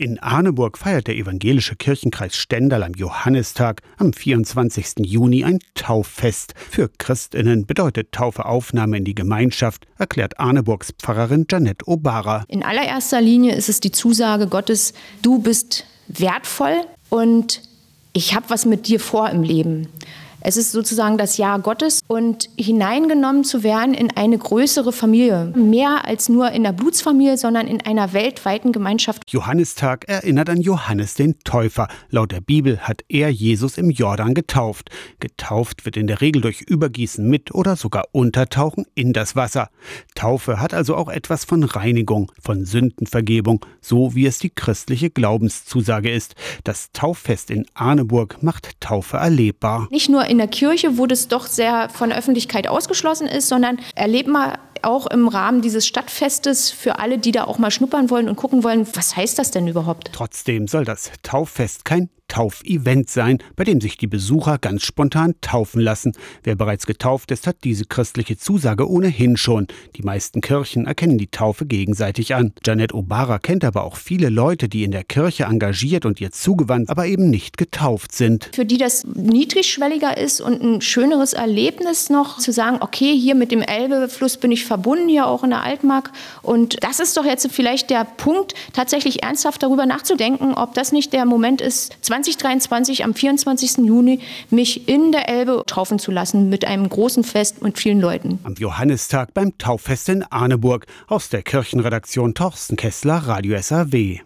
In Arneburg feiert der evangelische Kirchenkreis Stendal am Johannistag am 24. Juni ein Tauffest. Für Christinnen bedeutet Taufe Aufnahme in die Gemeinschaft, erklärt Arneburgs Pfarrerin Janette Obara. In allererster Linie ist es die Zusage Gottes, du bist wertvoll und ich habe was mit dir vor im Leben. Es ist sozusagen das Jahr Gottes und hineingenommen zu werden in eine größere Familie. Mehr als nur in der Blutsfamilie, sondern in einer weltweiten Gemeinschaft. Johannistag erinnert an Johannes den Täufer. Laut der Bibel hat er Jesus im Jordan getauft. Getauft wird in der Regel durch Übergießen mit oder sogar Untertauchen in das Wasser. Taufe hat also auch etwas von Reinigung, von Sündenvergebung, so wie es die christliche Glaubenszusage ist. Das Tauffest in Arneburg macht Taufe erlebbar. Nicht nur in der Kirche, wo das doch sehr von der Öffentlichkeit ausgeschlossen ist, sondern erleben wir auch im Rahmen dieses Stadtfestes für alle, die da auch mal schnuppern wollen und gucken wollen, was heißt das denn überhaupt? Trotzdem soll das Tauffest kein Taufevent sein, bei dem sich die Besucher ganz spontan taufen lassen. Wer bereits getauft ist, hat diese christliche Zusage ohnehin schon. Die meisten Kirchen erkennen die Taufe gegenseitig an. Janet Obara kennt aber auch viele Leute, die in der Kirche engagiert und ihr zugewandt, aber eben nicht getauft sind. Für die das niedrigschwelliger ist und ein schöneres Erlebnis noch zu sagen, okay, hier mit dem Elbefluss bin ich verbunden, hier auch in der Altmark. Und das ist doch jetzt vielleicht der Punkt, tatsächlich ernsthaft darüber nachzudenken, ob das nicht der Moment ist, 20 2023 am 24. Juni mich in der Elbe taufen zu lassen mit einem großen Fest mit vielen Leuten. Am Johannistag beim Tauffest in Arneburg aus der Kirchenredaktion Torsten Kessler Radio SAW.